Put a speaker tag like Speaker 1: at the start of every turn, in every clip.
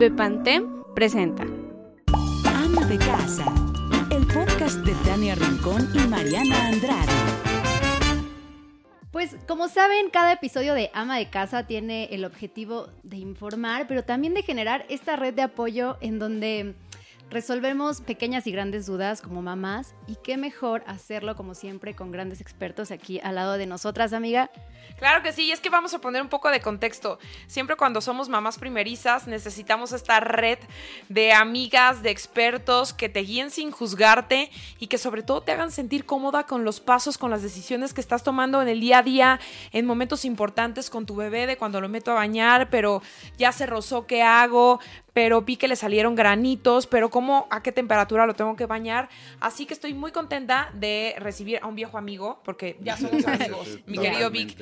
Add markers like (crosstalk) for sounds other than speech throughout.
Speaker 1: Bepantem presenta
Speaker 2: Ama de casa, el podcast de Tania Rincón y Mariana Andrade.
Speaker 3: Pues como saben, cada episodio de Ama de Casa tiene el objetivo de informar, pero también de generar esta red de apoyo en donde resolvemos pequeñas y grandes dudas como mamás y qué mejor hacerlo como siempre con grandes expertos aquí al lado de nosotras, amiga.
Speaker 4: Claro que sí, y es que vamos a poner un poco de contexto. Siempre cuando somos mamás primerizas necesitamos esta red de amigas, de expertos que te guíen sin juzgarte y que sobre todo te hagan sentir cómoda con los pasos, con las decisiones que estás tomando en el día a día, en momentos importantes con tu bebé, de cuando lo meto a bañar, pero ya se rozó, ¿qué hago? Pero vi que le salieron granitos, pero cómo, a qué temperatura lo tengo que bañar. Así que estoy muy contenta de recibir a un viejo amigo, porque ya somos (laughs) amigos, mi querido Vic.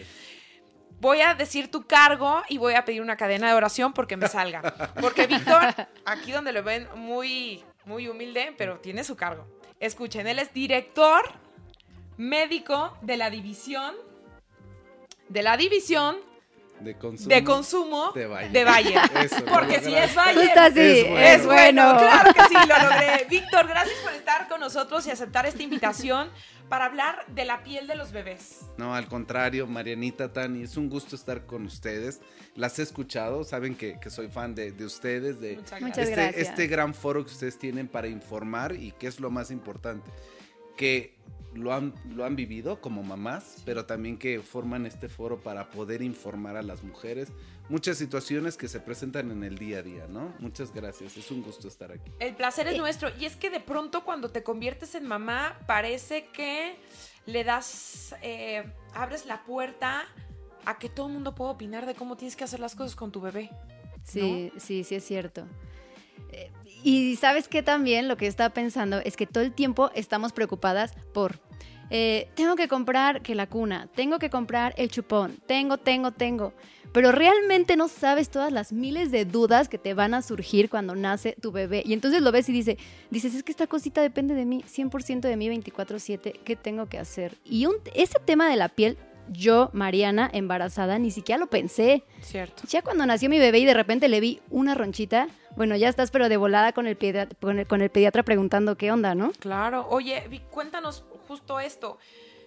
Speaker 4: Voy a decir tu cargo y voy a pedir una cadena de oración porque me salga. Porque Víctor, aquí donde lo ven muy, muy humilde, pero tiene su cargo. Escuchen, él es director médico de la división, de la división
Speaker 5: de consumo
Speaker 4: de, consumo
Speaker 5: de Bayer.
Speaker 4: De Bayer. (laughs)
Speaker 5: Eso,
Speaker 4: Porque si es Bayer,
Speaker 3: Justo así,
Speaker 5: Es bueno.
Speaker 3: es bueno.
Speaker 4: Claro que sí, lo (laughs) logré. Víctor, gracias por estar con nosotros y aceptar esta invitación para hablar de la piel de los bebés.
Speaker 5: No, al contrario, Marianita, Tani, es un gusto estar con ustedes. Las he escuchado, saben que, que soy fan de, de ustedes, de
Speaker 4: Muchas
Speaker 5: este,
Speaker 3: gracias.
Speaker 5: este gran foro que ustedes tienen para informar y que es lo más importante, que lo han, lo han vivido como mamás, pero también que forman este foro para poder informar a las mujeres muchas situaciones que se presentan en el día a día, ¿no? Muchas gracias, es un gusto estar aquí.
Speaker 4: El placer es nuestro. Y es que de pronto cuando te conviertes en mamá, parece que le das, eh, abres la puerta a que todo el mundo pueda opinar de cómo tienes que hacer las cosas con tu bebé.
Speaker 3: Sí, sí, sí es cierto. Y sabes que también lo que estaba pensando es que todo el tiempo estamos preocupadas por, eh, tengo que comprar que la cuna, tengo que comprar el chupón, tengo, tengo, tengo. Pero realmente no sabes todas las miles de dudas que te van a surgir cuando nace tu bebé. Y entonces lo ves y dice, dices, es que esta cosita depende de mí, 100% de mí, 24/7, ¿qué tengo que hacer? Y un- ese tema de la piel, yo, Mariana, embarazada, ni siquiera lo pensé.
Speaker 4: Cierto.
Speaker 3: Ya cuando nació mi bebé y de repente le vi una ronchita, bueno, ya estás pero de volada con el, pediatra, con el, con el pediatra preguntando qué onda, ¿no?
Speaker 4: Claro. Oye, Vic, cuéntanos justo esto.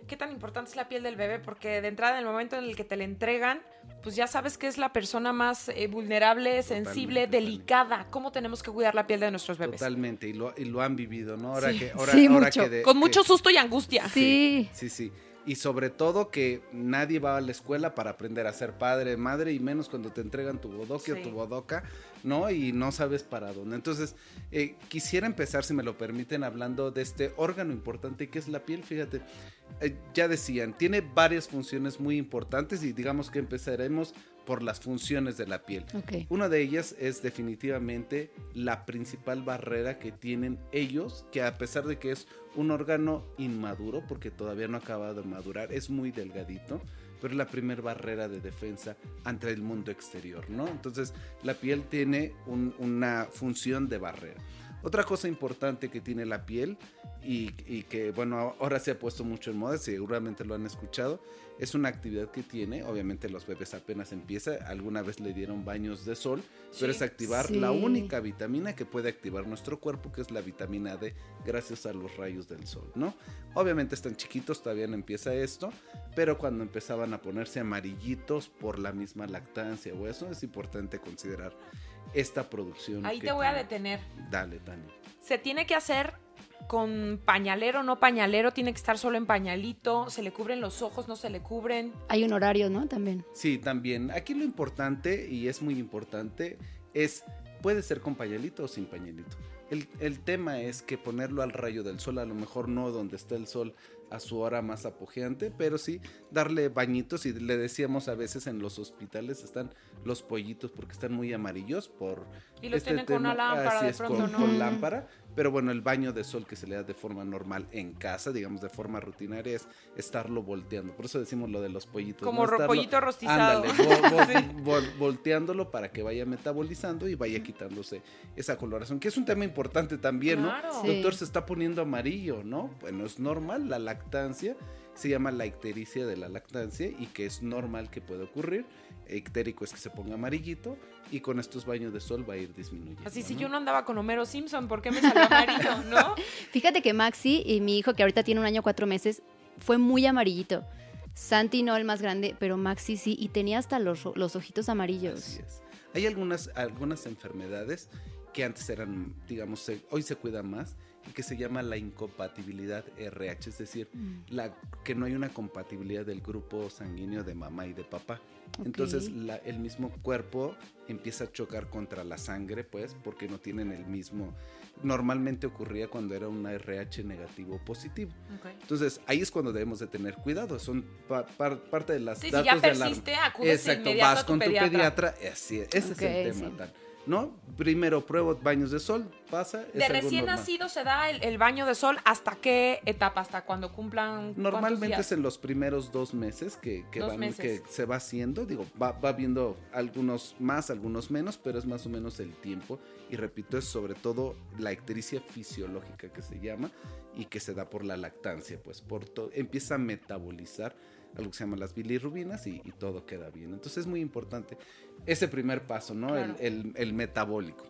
Speaker 4: ¿Qué tan importante es la piel del bebé? Porque de entrada, en el momento en el que te la entregan, pues ya sabes que es la persona más eh, vulnerable, sensible,
Speaker 5: Totalmente,
Speaker 4: delicada. ¿Cómo tenemos que cuidar la piel de nuestros bebés?
Speaker 5: Totalmente, y lo, y lo han vivido, ¿no? Ahora
Speaker 4: Sí.
Speaker 5: que, ahora,
Speaker 3: Sí,
Speaker 5: ahora
Speaker 3: mucho.
Speaker 5: que de-
Speaker 4: Con
Speaker 5: que-
Speaker 4: mucho susto y angustia.
Speaker 3: Sí.
Speaker 5: Sí, sí. Y sobre todo que nadie va a la escuela para aprender a ser padre, madre, y menos cuando te entregan tu bodoque
Speaker 4: Sí.
Speaker 5: o tu bodoca, ¿no? Y no sabes para dónde. Entonces, eh, quisiera empezar, si me lo permiten, hablando de este órgano importante que es la piel. Fíjate, eh, ya decían, tiene varias funciones muy importantes y digamos que empezaremos por las funciones de la piel. Una de ellas es definitivamente la principal barrera que tienen ellos, que a pesar de que es un órgano inmaduro, porque todavía no ha acabado de madurar, es muy delgadito, pero es la primera barrera de defensa ante el mundo exterior, ¿no? Entonces la piel tiene un- una función de barrera. Otra cosa importante que tiene la piel y, y que, bueno, ahora se ha puesto mucho en moda, seguramente lo han escuchado, es una actividad que tiene, obviamente los bebés apenas empieza, alguna vez le dieron baños de sol, pero
Speaker 4: Sí.
Speaker 5: es activar
Speaker 3: Sí.
Speaker 5: la única vitamina que puede activar nuestro cuerpo, que es la vitamina D, gracias a los rayos del sol, ¿no? Obviamente están chiquitos, todavía no empieza esto, pero cuando empezaban a ponerse amarillitos por la misma lactancia o eso, es importante considerar esta producción.
Speaker 4: Ahí te voy a detener.
Speaker 5: Dale, Tania.
Speaker 4: Se tiene que hacer con pañalero, no pañalero, tiene que estar solo en pañalito, se le cubren los ojos, no se le cubren.
Speaker 3: Hay un horario, ¿no? También.
Speaker 5: Sí, también. Aquí lo importante, y es muy importante, es, puede ser con pañalito o sin pañalito. El, el tema es que ponerlo al rayo del sol, a lo mejor no donde está el sol a su hora más apogeante, pero sí darle bañitos y le decíamos a veces en los hospitales están los pollitos porque están muy amarillos por
Speaker 4: Y los tienen con una lámpara
Speaker 5: así
Speaker 4: de
Speaker 5: es,
Speaker 4: pronto,
Speaker 5: con, con lámpara, pero bueno, el baño de sol que se le da de forma normal en casa, digamos de forma rutinaria es estarlo volteando. Por eso decimos lo de los pollitos.
Speaker 4: Como
Speaker 5: ¿no?
Speaker 4: ro-
Speaker 5: Estarlo-
Speaker 4: pollito rostizado.
Speaker 5: Ándale, vo- vo- (laughs)
Speaker 4: Sí.
Speaker 5: vol- volteándolo para que vaya metabolizando y vaya quitándose esa coloración, que es un tema importante también,
Speaker 4: Claro.
Speaker 5: ¿no?
Speaker 3: Sí.
Speaker 5: Doctor, se está poniendo amarillo, ¿no? Bueno, es normal, la lactancia se llama la ictericia de la lactancia y que es normal que puede ocurrir ictérico es que se ponga amarillito y con estos baños de sol va a ir disminuyendo.
Speaker 4: Así si
Speaker 5: ¿no?
Speaker 4: yo no andaba con Homero Simpson, ¿por qué me salió amarillo, no? (laughs)
Speaker 3: Fíjate que Maxi y mi hijo, que ahorita tiene un año cuatro meses, fue muy amarillito. Santi no el más grande, pero Maxi sí, y tenía hasta los, los ojitos amarillos.
Speaker 5: Así es. Hay algunas, algunas enfermedades que antes eran, digamos, se- hoy se cuidan más que se llama la incompatibilidad RH, es decir,
Speaker 3: Mm.
Speaker 5: la, que no hay una compatibilidad del grupo sanguíneo de mamá y de papá.
Speaker 3: Ok.
Speaker 5: Entonces la- el mismo cuerpo empieza a chocar contra la sangre, pues, porque no tienen el mismo... Normalmente ocurría cuando era una RH negativo o positivo. Entonces ahí es cuando debemos de tener cuidado. Son pa- par- parte de las
Speaker 4: Sí, si
Speaker 5: datos
Speaker 4: ya
Speaker 5: de alarma.
Speaker 4: persiste, acudes
Speaker 5: Exacto,
Speaker 4: inmediato
Speaker 5: vas
Speaker 4: a tu
Speaker 5: con
Speaker 4: pediatra.
Speaker 5: tu pediatra. Así es, ese
Speaker 3: Ok,
Speaker 5: es el tema.
Speaker 3: sí.
Speaker 5: Tan, ¿No? Primero pruebo baños de sol, pasa.
Speaker 4: De recién
Speaker 5: normal.
Speaker 4: nacido se da el, el baño de sol hasta qué etapa, hasta cuando cumplan. ¿cuántos
Speaker 5: Normalmente
Speaker 4: días?
Speaker 5: es en los primeros dos meses que, que
Speaker 4: Dos
Speaker 5: van,
Speaker 4: meses.
Speaker 5: que se va haciendo. Digo, va, va viendo algunos más, algunos menos, pero es más o menos el tiempo. Y repito, es sobre todo la ictericia fisiológica que se llama y que se da por la lactancia, pues por empieza a metabolizar algo que se llama las bilirrubinas y, y todo queda bien. Entonces es muy importante ese primer paso, ¿no?
Speaker 4: Claro.
Speaker 5: El, el- el metabólico.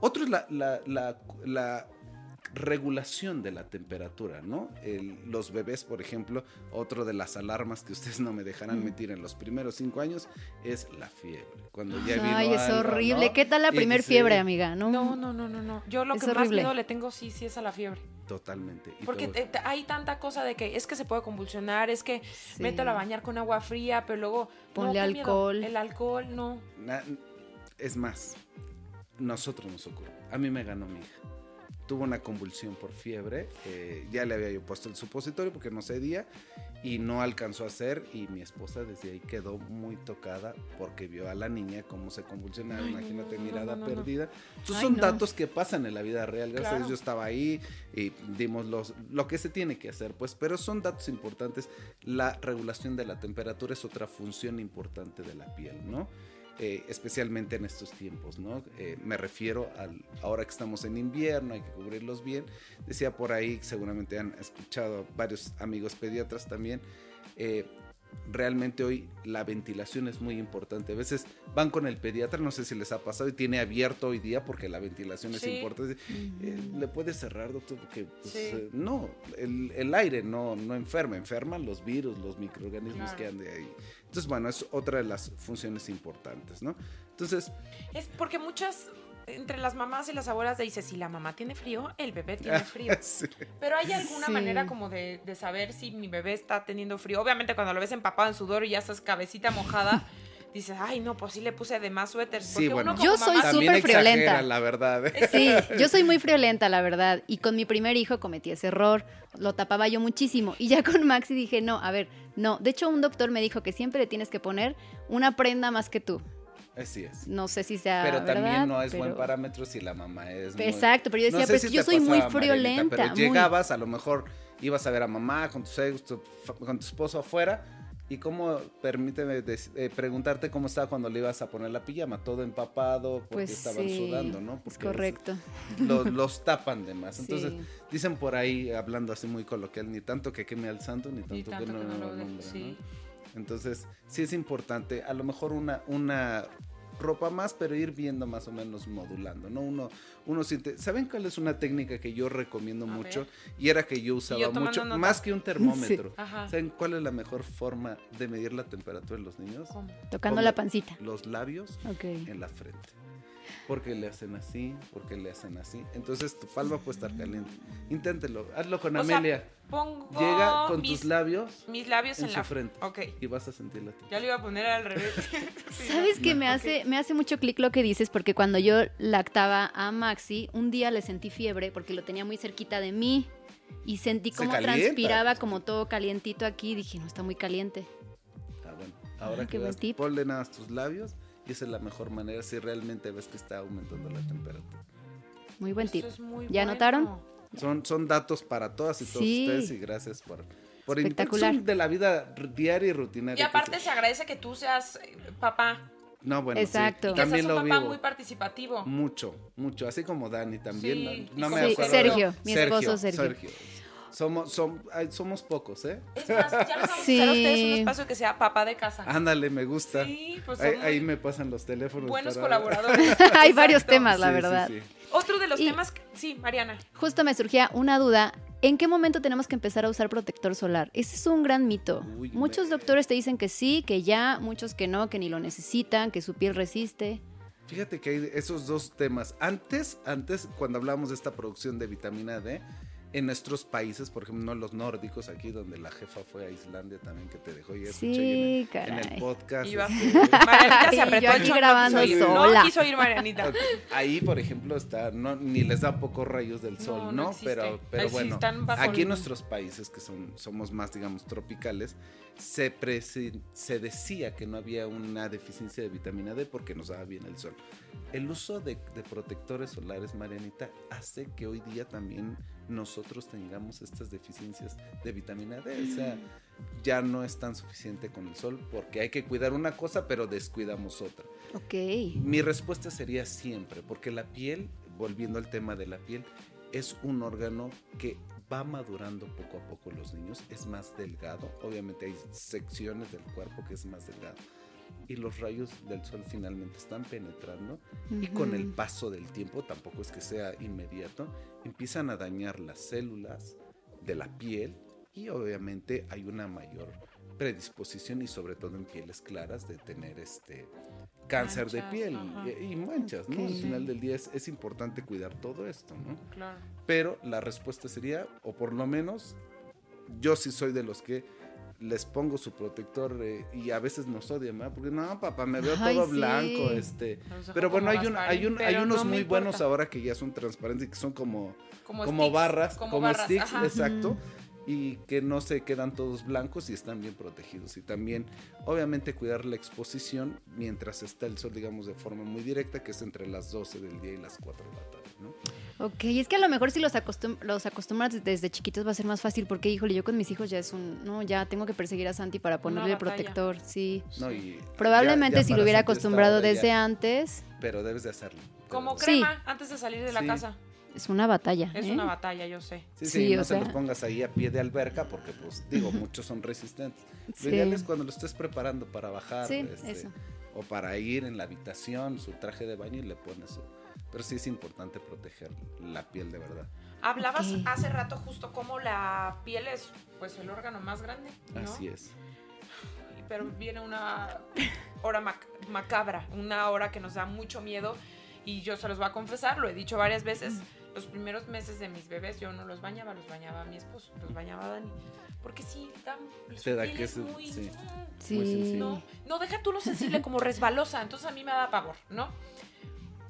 Speaker 5: Otro es la, la- la- la regulación de la temperatura, ¿no? El- los bebés, por ejemplo, otro de las alarmas que ustedes no me dejarán
Speaker 3: Mm.
Speaker 5: mentir en los primeros cinco años es la fiebre. Cuando ya vino
Speaker 3: Ay, es
Speaker 5: algo,
Speaker 3: horrible.
Speaker 5: ¿no?
Speaker 3: ¿Qué tal la primer fiebre, amiga? No,
Speaker 4: No, no, no, no, no. Yo lo
Speaker 3: Es
Speaker 4: que más miedo le tengo sí, sí es a la fiebre.
Speaker 5: Totalmente. Y
Speaker 4: Porque
Speaker 5: todo-
Speaker 4: te- te- hay tanta cosa de que es que se puede convulsionar, es que
Speaker 3: Sí.
Speaker 4: mételo a bañar con agua fría, pero luego. no,
Speaker 3: Ponle
Speaker 4: miedo.
Speaker 3: alcohol.
Speaker 4: El alcohol, no.
Speaker 5: Na- es más, nosotros nos ocurrió. A mí me ganó mi hija. Tuvo una convulsión por fiebre. eh, ya le había yo puesto el supositorio porque no cedía y no alcanzó a hacer. Y mi esposa desde ahí quedó muy tocada porque vio a la niña cómo se convulsionaba.
Speaker 4: Ay,
Speaker 5: Imagínate,
Speaker 4: no, no,
Speaker 5: mirada
Speaker 4: no,
Speaker 5: perdida.
Speaker 3: Ay,
Speaker 5: son datos que pasan en la vida real. Gracias a. Dios yo estaba ahí y dimos los, lo que se tiene que hacer. Pues, pero son datos importantes. La regulación de la temperatura es otra función importante de la piel, ¿no? Eh, especialmente en estos tiempos, ¿no? Eh, me refiero al ahora que estamos en invierno, hay que cubrirlos bien. Decía por ahí, seguramente han escuchado varios amigos pediatras también. eh, realmente hoy la ventilación es muy importante. A veces van con el pediatra, no sé si les ha pasado, y tiene abierto hoy día porque la ventilación es
Speaker 4: Sí.
Speaker 5: importante. Eh, ¿Le puede cerrar, doctor? Porque pues,
Speaker 4: Sí.
Speaker 5: eh, no, el, el aire no, no enferma, enferman los virus, los microorganismos
Speaker 4: Claro.
Speaker 5: que de ahí. Entonces, bueno, es otra de las funciones importantes, ¿no? Entonces,
Speaker 4: Es porque muchas, entre las mamás y las abuelas, dice si la mamá tiene frío, el bebé tiene (laughs) frío.
Speaker 5: sí.
Speaker 4: Pero hay alguna
Speaker 3: Sí.
Speaker 4: manera como de, de saber si mi bebé está teniendo frío. Obviamente cuando lo ves empapado en sudor y ya estás cabecita mojada, (laughs) dices, ay no, pues sí le puse de más suéteres.
Speaker 5: Sí,
Speaker 4: Porque
Speaker 5: bueno.
Speaker 4: uno como
Speaker 3: Yo soy súper friolenta.
Speaker 5: exagera, la verdad. ¿eh? (laughs)
Speaker 3: Sí, yo soy muy friolenta, la verdad. Y con mi primer hijo cometí ese error. Lo tapaba yo muchísimo. Y ya con Maxi dije, no, a ver, no. De hecho, un doctor me dijo que siempre le tienes que poner una prenda más que tú.
Speaker 5: Así es.
Speaker 3: No sé si sea
Speaker 5: Pero
Speaker 3: verdad,
Speaker 5: también no es
Speaker 3: pero-
Speaker 5: buen parámetro si la mamá es muy-
Speaker 3: Exacto, pero yo
Speaker 5: No
Speaker 3: decía,
Speaker 5: sé
Speaker 3: pero es
Speaker 5: si
Speaker 3: que yo soy muy
Speaker 5: pasaba, Marielita,
Speaker 3: friolenta.
Speaker 5: pero
Speaker 3: muy-
Speaker 5: llegabas, a lo mejor ibas a ver a mamá con tus hijos, tu con tu esposo afuera. ¿Y cómo, permíteme des- eh, preguntarte cómo estaba cuando le ibas a poner la pijama? Todo empapado porque
Speaker 3: Pues
Speaker 5: estaban
Speaker 3: sí,
Speaker 5: sudando, ¿no?
Speaker 3: Es
Speaker 5: Porque veces
Speaker 3: correcto.
Speaker 5: Los, los tapan de más. (laughs) Entonces,
Speaker 3: Sí.
Speaker 5: dicen por ahí, hablando así muy coloquial, ni tanto que queme al santo, ni tanto,
Speaker 4: Ni tanto
Speaker 5: que no,
Speaker 4: que no lo
Speaker 5: lo
Speaker 4: de-
Speaker 5: nombre,
Speaker 4: sí.
Speaker 5: ¿no? Entonces, sí es importante, a lo mejor una, una ropa más, pero ir viendo más o menos modulando, ¿no? Uno, uno siente, ¿saben cuál es una técnica que yo recomiendo
Speaker 4: A
Speaker 5: mucho?
Speaker 4: ver.
Speaker 5: Y era que yo usaba
Speaker 4: yo
Speaker 5: mucho,
Speaker 4: nota.
Speaker 5: más que un termómetro.
Speaker 4: Ajá.
Speaker 5: ¿Saben cuál es la mejor forma de medir la temperatura de los niños?
Speaker 4: ¿Cómo?
Speaker 3: Tocando la pancita.
Speaker 5: Los labios en la frente. Porque le hacen así, porque le hacen así. Entonces tu palma puede estar caliente. Inténtelo, hazlo con
Speaker 4: O sea,
Speaker 5: Amelia.
Speaker 4: Pongo
Speaker 5: Llega con
Speaker 4: mis,
Speaker 5: tus labios
Speaker 4: mis labios
Speaker 5: en
Speaker 4: en,
Speaker 5: su frente.
Speaker 4: Ok.
Speaker 5: y vas a sentir la temperatura.
Speaker 4: Ya lo iba a poner al revés. (laughs) (laughs) Sí, (laughs)
Speaker 3: ¿Sabes
Speaker 4: no.
Speaker 3: qué me hace, me hace mucho clic lo que dices? Porque cuando yo lactaba a Maxi, un día le sentí fiebre porque lo tenía muy cerquita de mí y sentí
Speaker 5: Se
Speaker 3: como transpiraba como todo calientito aquí. y Dije, no, está muy caliente.
Speaker 5: Ah, bueno. Ahora
Speaker 3: Ah,
Speaker 5: que vas, ponle nada tus labios y esa es la mejor manera si realmente ves que está aumentando la temperatura.
Speaker 3: Muy buen
Speaker 4: Eso
Speaker 3: tip.
Speaker 4: es muy
Speaker 3: ¿Ya
Speaker 4: bueno.
Speaker 3: anotaron?
Speaker 5: Son, son datos para todas y todos
Speaker 3: Sí.
Speaker 5: ustedes y gracias por, por
Speaker 3: Espectacular.
Speaker 5: de la vida diaria y rutinaria.
Speaker 4: Y aparte
Speaker 5: se-
Speaker 4: agradece que tú seas eh, papá.
Speaker 5: No, bueno, sí,
Speaker 3: Exacto.
Speaker 4: Que
Speaker 5: también
Speaker 4: seas un
Speaker 5: lo
Speaker 4: papá
Speaker 5: vivo.
Speaker 4: muy participativo.
Speaker 5: Mucho, mucho. Así como Dani también.
Speaker 4: Sí,
Speaker 5: no, me
Speaker 3: Sí,
Speaker 5: acuerdo.
Speaker 3: Sergio, mi esposo Sergio.
Speaker 5: Somos, som- ay, somos pocos, ¿eh?
Speaker 4: Es más, ya les vamos
Speaker 3: Sí.
Speaker 4: a ustedes un espacio que sea papá de casa.
Speaker 5: Ándale, me gusta.
Speaker 4: Sí, pues
Speaker 5: ahí, ahí me pasan los teléfonos.
Speaker 4: buenos
Speaker 5: para-
Speaker 4: colaboradores. (laughs)
Speaker 3: Hay varios temas, la
Speaker 5: sí,
Speaker 3: verdad.
Speaker 5: sí.
Speaker 4: Otro de los
Speaker 3: Y-
Speaker 4: temas, que- sí, Mariana.
Speaker 3: Justo me surgía una duda. ¿En qué momento tenemos que empezar a usar protector solar? Ese es un gran mito.
Speaker 5: Uy,
Speaker 3: muchos
Speaker 5: me-
Speaker 3: doctores te dicen que sí, que ya, muchos que no, que ni lo necesitan, que su piel resiste.
Speaker 5: Fíjate que hay esos dos temas. Antes, antes, cuando hablábamos de esta producción de vitamina D, en nuestros países, por ejemplo, no los nórdicos, aquí donde la jefa fue a Islandia también, que te dejó ya escuché
Speaker 3: Sí,
Speaker 5: en, el- en el
Speaker 3: caray.
Speaker 5: podcast.
Speaker 4: Iba- (laughs) Marianita se
Speaker 3: Y
Speaker 4: apretó
Speaker 3: yo aquí grabando
Speaker 4: quiso ir.
Speaker 3: sola.
Speaker 4: No quiso ir Marianita.
Speaker 5: Ahí, por ejemplo, está, no, ni les da pocos rayos del
Speaker 4: No,
Speaker 5: sol,
Speaker 4: no
Speaker 5: ¿no? pero pero
Speaker 4: Ahí
Speaker 5: bueno, aquí en nuestros países, que son, somos más, digamos, tropicales, se, decía que no había una deficiencia de vitamina D porque nos daba bien el sol. El uso de, de protectores solares, Marianita, hace que hoy día también nosotros tengamos estas deficiencias de vitamina D. O sea, ya no es tan suficiente con el sol porque hay que cuidar una cosa, pero descuidamos otra.
Speaker 3: Ok.
Speaker 5: Mi respuesta sería siempre, porque la piel, volviendo al tema de la piel, es un órgano que va madurando poco a poco los niños, es más delgado, obviamente hay secciones del cuerpo que es más delgado, y los rayos del sol finalmente están penetrando y con el paso del tiempo, tampoco es que sea inmediato, empiezan a dañar las células de la piel y obviamente hay una mayor predisposición y sobre todo en pieles claras de tener este cáncer de piel
Speaker 4: ajá.
Speaker 5: y, y manchas, ¿no? Al final del día es, es importante cuidar todo esto, ¿no?
Speaker 4: Claro.
Speaker 5: Pero la respuesta sería, o por lo menos, yo sí soy de los que les pongo su protector eh, y a veces nos odian, ¿verdad? Porque no, papá, me veo
Speaker 3: Ay,
Speaker 5: todo
Speaker 3: sí.
Speaker 5: blanco, este. Pero bueno, hay, un, hay, un, hay unos
Speaker 4: no
Speaker 5: muy
Speaker 4: importa.
Speaker 5: buenos ahora que ya son transparentes y que son como, como,
Speaker 4: sticks,
Speaker 5: barras, como,
Speaker 4: barras,
Speaker 5: sticks,
Speaker 4: ajá.
Speaker 5: exacto. Y que no se quedan todos blancos y están bien protegidos. Y también, obviamente, cuidar la exposición mientras está el sol, digamos, de forma muy directa, que es entre las 12 del día y las 4 de la tarde, ¿no?
Speaker 3: Ok, es que a lo mejor si los, acostum los acostumbras desde chiquitos va a ser más fácil porque, híjole, yo con mis hijos ya es un, no, ya tengo que perseguir a Santi para ponerle el protector, sí.
Speaker 5: No, y
Speaker 3: Probablemente
Speaker 5: ya- ya
Speaker 3: si lo hubiera acostumbrado
Speaker 5: ya-
Speaker 3: desde antes,
Speaker 5: Pero debes de hacerlo.
Speaker 4: Como
Speaker 3: Sí.
Speaker 4: crema antes de salir de la
Speaker 5: Sí.
Speaker 4: casa.
Speaker 3: Es una batalla.
Speaker 4: Es
Speaker 3: ¿eh?
Speaker 4: una batalla, yo sé.
Speaker 5: Sí, sí,
Speaker 3: Sí,
Speaker 5: no
Speaker 3: o
Speaker 5: se los pongas ahí a pie de alberca porque, pues, digo, (laughs) muchos son resistentes.
Speaker 3: Sí.
Speaker 5: Lo ideal es cuando lo estés preparando para bajar
Speaker 3: Sí,
Speaker 5: este,
Speaker 3: eso.
Speaker 5: o para ir en la habitación, su traje de baño y le pones su... Pero sí es importante proteger la piel de verdad.
Speaker 4: Hablabas
Speaker 3: Ok.
Speaker 4: hace rato justo como la piel es pues el órgano más grande, ¿no?
Speaker 5: Así es.
Speaker 4: Pero viene una hora mac- macabra, una hora que nos da mucho miedo y yo se los voy a confesar, lo he dicho varias veces, los primeros meses de mis bebés yo no los bañaba, los bañaba mi esposo, los bañaba Dani. Porque sí, dan, su
Speaker 5: Te da que
Speaker 4: es
Speaker 5: se-
Speaker 4: muy...
Speaker 5: sí.
Speaker 3: Sí.
Speaker 5: Muy sensible.
Speaker 4: No, no, deja tú lo sensible como resbalosa, entonces a mí me da pavor, ¿no?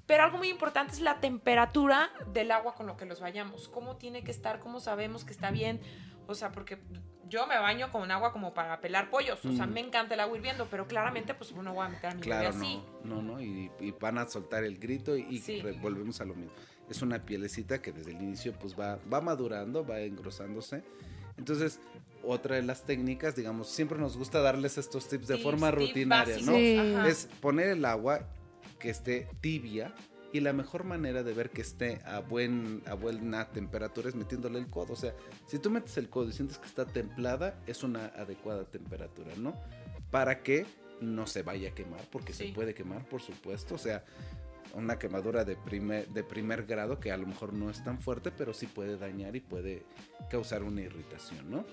Speaker 4: Pero algo muy importante es la temperatura del agua con lo que los bañamos. ¿Cómo tiene que estar? ¿Cómo sabemos que está bien? O sea, porque yo me baño con agua como para pelar pollos. O sea,
Speaker 5: Mm.
Speaker 4: me encanta el agua hirviendo, pero claramente pues no voy a meter a mi
Speaker 5: Claro,
Speaker 4: bebé así.
Speaker 5: no, no, no, y, y van a soltar el grito y, y
Speaker 4: Sí.
Speaker 5: re- volvemos a lo mismo. Es una pielecita que desde el inicio pues va, va madurando, va engrosándose. Entonces, otra de las técnicas, digamos, siempre nos gusta darles estos tips de
Speaker 4: Tips,
Speaker 5: forma
Speaker 4: tips
Speaker 5: rutinaria,
Speaker 4: básicos,
Speaker 5: ¿no?
Speaker 3: Sí.
Speaker 5: Es poner el agua que esté tibia y la mejor manera de ver que esté a, buen, a buena temperatura es metiéndole el codo. O sea, si tú metes el codo y sientes que está templada, es una adecuada temperatura, ¿no? Para que no se vaya a quemar, porque
Speaker 4: Sí.
Speaker 5: se puede quemar, por supuesto. O sea, una quemadura de primer, de primer grado que a lo mejor no es tan fuerte, pero sí puede dañar y puede causar una irritación, ¿no?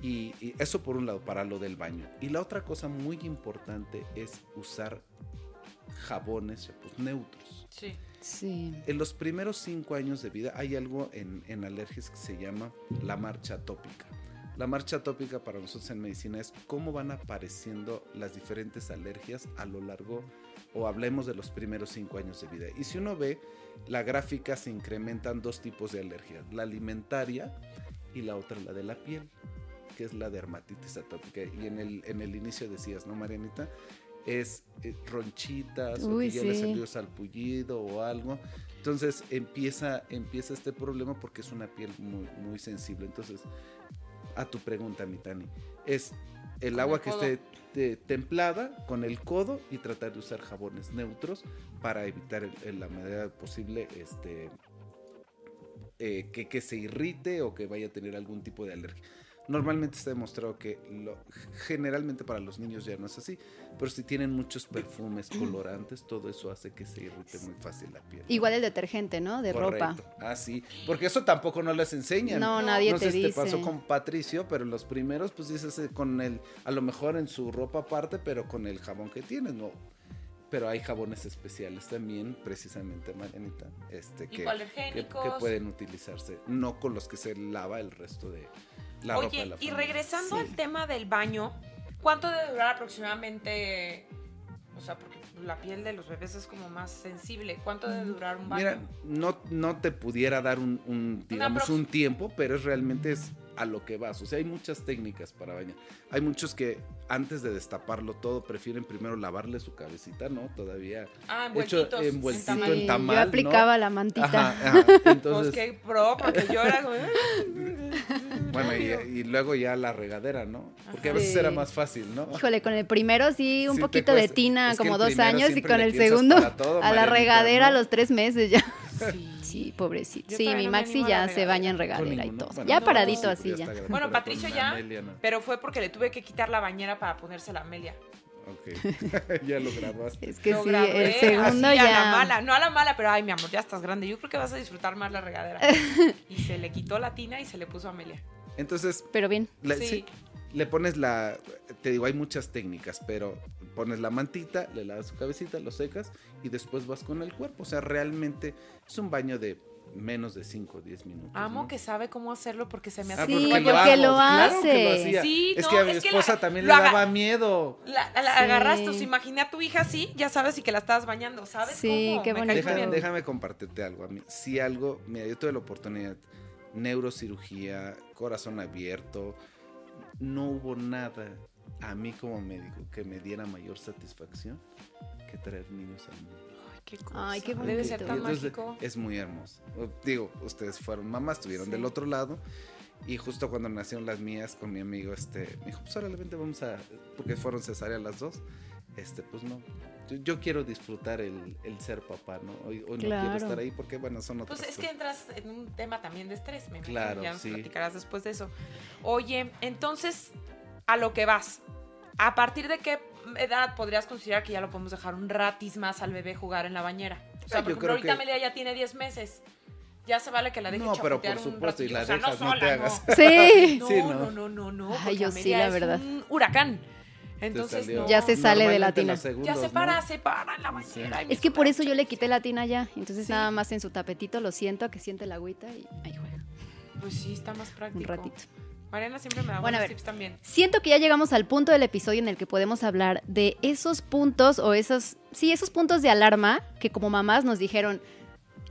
Speaker 5: Y, y eso por un lado, para lo del baño. Y la otra cosa muy importante es usar jabones, shampoos neutros.
Speaker 4: Sí.
Speaker 3: Sí.
Speaker 5: En los primeros cinco años de vida hay algo en, en alergias que se llama la marcha tópica. La marcha tópica para nosotros en medicina es cómo van apareciendo las diferentes alergias a lo largo, o hablemos de los primeros cinco años de vida. Y si uno ve, la gráfica se incrementan dos tipos de alergias, la alimentaria y la otra la de la piel, que es la dermatitis atópica. Y en el, en el inicio decías, ¿no, Marianita? Es eh, ronchitas, o que ya le
Speaker 3: sí.
Speaker 5: salió salpullido o algo. Entonces empieza, empieza este problema porque es una piel muy, muy sensible. Entonces, a tu pregunta, Mitani, es el agua
Speaker 4: el
Speaker 5: que
Speaker 4: codo.
Speaker 5: esté te- templada con el codo y tratar de usar jabones neutros para evitar el- en la medida posible este eh, que, que se irrite o que vaya a tener algún tipo de alergia. Normalmente está demostrado que lo- generalmente para los niños ya no es así, pero si tienen muchos perfumes colorantes, todo eso hace que se irrite muy fácil la piel.
Speaker 3: Igual el detergente, ¿no? De ropa.
Speaker 5: Correcto. Ah, sí. Porque eso tampoco no les enseñan.
Speaker 3: No, nadie
Speaker 5: no
Speaker 3: te
Speaker 5: sé si
Speaker 3: dice.
Speaker 5: te pasó con Patricio, pero los primeros, pues dices eh, con el, a lo mejor en su ropa aparte, pero con el jabón que tienes, ¿no? Pero hay jabones especiales también, precisamente, Marianita, este, que, que pueden utilizarse, no con los que se lava el resto de la ropa de
Speaker 4: Oye,
Speaker 5: la
Speaker 4: y regresando
Speaker 3: Sí.
Speaker 4: al tema del baño, ¿cuánto debe durar aproximadamente? O sea, porque la piel de los bebés es como más sensible. ¿Cuánto debe durar un baño?
Speaker 5: Mira, no, no te pudiera dar un, un, digamos, un tiempo, pero es realmente es a lo que vas. O sea, hay muchas técnicas para bañar. Hay muchos que antes de destaparlo todo prefieren primero lavarle su cabecita, ¿no? Todavía
Speaker 4: ah,
Speaker 5: hecho envueltito
Speaker 4: en
Speaker 5: en
Speaker 4: tamal.
Speaker 5: Tamal,
Speaker 3: yo
Speaker 5: ¿no?
Speaker 3: aplicaba la mantita.
Speaker 5: Ajá, ajá.
Speaker 4: Pues
Speaker 5: Entonces,
Speaker 4: qué pro, porque yo era como... (laughs)
Speaker 5: bueno, y, y luego ya la regadera, ¿no? Porque a veces
Speaker 3: Sí.
Speaker 5: era más fácil, ¿no?
Speaker 3: Híjole, con el primero sí, un
Speaker 5: Sí
Speaker 3: poquito de tina,
Speaker 5: Es
Speaker 3: como dos años, y con el segundo
Speaker 5: todo,
Speaker 3: a la regadera a los tres meses ya.
Speaker 4: Sí.
Speaker 3: Sí, pobrecito. Sí, mi
Speaker 4: no
Speaker 3: Maxi
Speaker 4: a
Speaker 3: ya se baña en regadera y todo.
Speaker 5: Bueno,
Speaker 3: ya
Speaker 4: no,
Speaker 3: paradito
Speaker 4: sí,
Speaker 3: así ya.
Speaker 5: grande,
Speaker 4: Bueno, Patricio ya,
Speaker 5: Amelia no.
Speaker 4: pero fue porque le tuve que quitar la bañera para ponerse la Amelia.
Speaker 5: Ok, (laughs) ya lo grabaste.
Speaker 3: Es que
Speaker 4: Lo
Speaker 3: sí,
Speaker 4: grabé
Speaker 3: el segundo
Speaker 4: así,
Speaker 3: ya.
Speaker 4: A la mala, no a la mala, pero ay, mi amor, ya estás grande. Yo creo que vas a disfrutar más la regadera. (laughs) y se le quitó la tina y se le puso Amelia.
Speaker 5: Entonces,
Speaker 3: Pero bien.
Speaker 5: la-
Speaker 4: Sí.
Speaker 5: sí, le pones la, te digo, hay muchas técnicas, pero pones la mantita, le lavas su cabecita, lo secas y después vas con el cuerpo. O sea, realmente es un baño de menos de 5 o 10 minutos.
Speaker 4: Amo
Speaker 5: ¿no?
Speaker 4: que sabe cómo hacerlo porque se me
Speaker 5: Ah,
Speaker 4: hace
Speaker 3: Sí, porque
Speaker 5: hago,
Speaker 3: lo
Speaker 5: claro que
Speaker 3: hace.
Speaker 5: hacía.
Speaker 4: Sí,
Speaker 5: es
Speaker 4: no,
Speaker 5: que a mi
Speaker 4: es
Speaker 5: esposa
Speaker 4: la-
Speaker 5: también
Speaker 4: lo
Speaker 5: le
Speaker 4: haga-
Speaker 5: daba miedo.
Speaker 4: La, la
Speaker 3: Sí.
Speaker 4: agarraste, o sea, imaginé a tu hija así, ya sabes, y que la estabas bañando, ¿sabes?
Speaker 3: Sí,
Speaker 4: cómo?
Speaker 3: qué
Speaker 4: Me cae
Speaker 3: bonito.
Speaker 5: Déjame, déjame compartirte algo a mí. Si algo, mira, yo tuve la oportunidad, neurocirugía, corazón abierto, no hubo nada a mí como médico que me diera mayor satisfacción que traer niños al mundo.
Speaker 4: Ay, qué cosa.
Speaker 3: Ay, qué
Speaker 4: Debe ser
Speaker 3: bonito.
Speaker 4: tan
Speaker 5: entonces,
Speaker 4: mágico.
Speaker 5: Es muy hermoso. Digo, ustedes fueron mamás, estuvieron
Speaker 4: Sí.
Speaker 5: del otro lado. Y justo cuando nacieron las mías con mi amigo, este, me dijo, pues ahora vente, vamos a, porque fueron cesáreas las dos. Este, pues no. Yo, yo quiero disfrutar el, el ser papá, ¿no? Hoy, hoy no quiero estar ahí porque, bueno, son otras
Speaker 4: Pues es que entras en un tema también de estrés, me imagino.
Speaker 5: Claro,
Speaker 4: ya nos
Speaker 5: sí.
Speaker 4: platicarás después de eso. Oye, entonces, a lo que vas. ¿A partir de qué edad podrías considerar que ya lo podemos dejar un ratis más al bebé jugar en la bañera? O sea,
Speaker 5: Ah,
Speaker 4: por
Speaker 5: yo
Speaker 4: ejemplo, ahorita
Speaker 5: que-
Speaker 4: Amelia ya tiene 10 meses. Ya se vale que la deje
Speaker 5: No, pero por supuesto, y la
Speaker 4: o sea,
Speaker 5: dejas, no te hagas.
Speaker 3: Sí.
Speaker 4: No, (laughs)
Speaker 5: Sí,
Speaker 4: no,
Speaker 5: no.
Speaker 4: no, no, no.
Speaker 3: Ay, yo sí, la
Speaker 4: es
Speaker 3: verdad.
Speaker 4: un huracán. Entonces, no.
Speaker 3: Ya se sale de la tina.
Speaker 5: los
Speaker 4: Ya
Speaker 5: segundos,
Speaker 4: se
Speaker 5: ¿no?
Speaker 4: para, se para en la me
Speaker 3: Es que por eso yo le quité la tina ya. Entonces
Speaker 4: Sí.
Speaker 3: nada más en su tapetito lo siento, que siente la agüita y ahí juega
Speaker 4: Pues sí, está más práctico.
Speaker 3: un ratito.
Speaker 4: Mariana siempre me da
Speaker 3: Bueno, a
Speaker 4: buenos
Speaker 3: ver.
Speaker 4: tips también.
Speaker 3: Siento que ya llegamos al punto del episodio en el que podemos hablar de esos puntos o esos, sí, esos puntos de alarma que como mamás nos dijeron,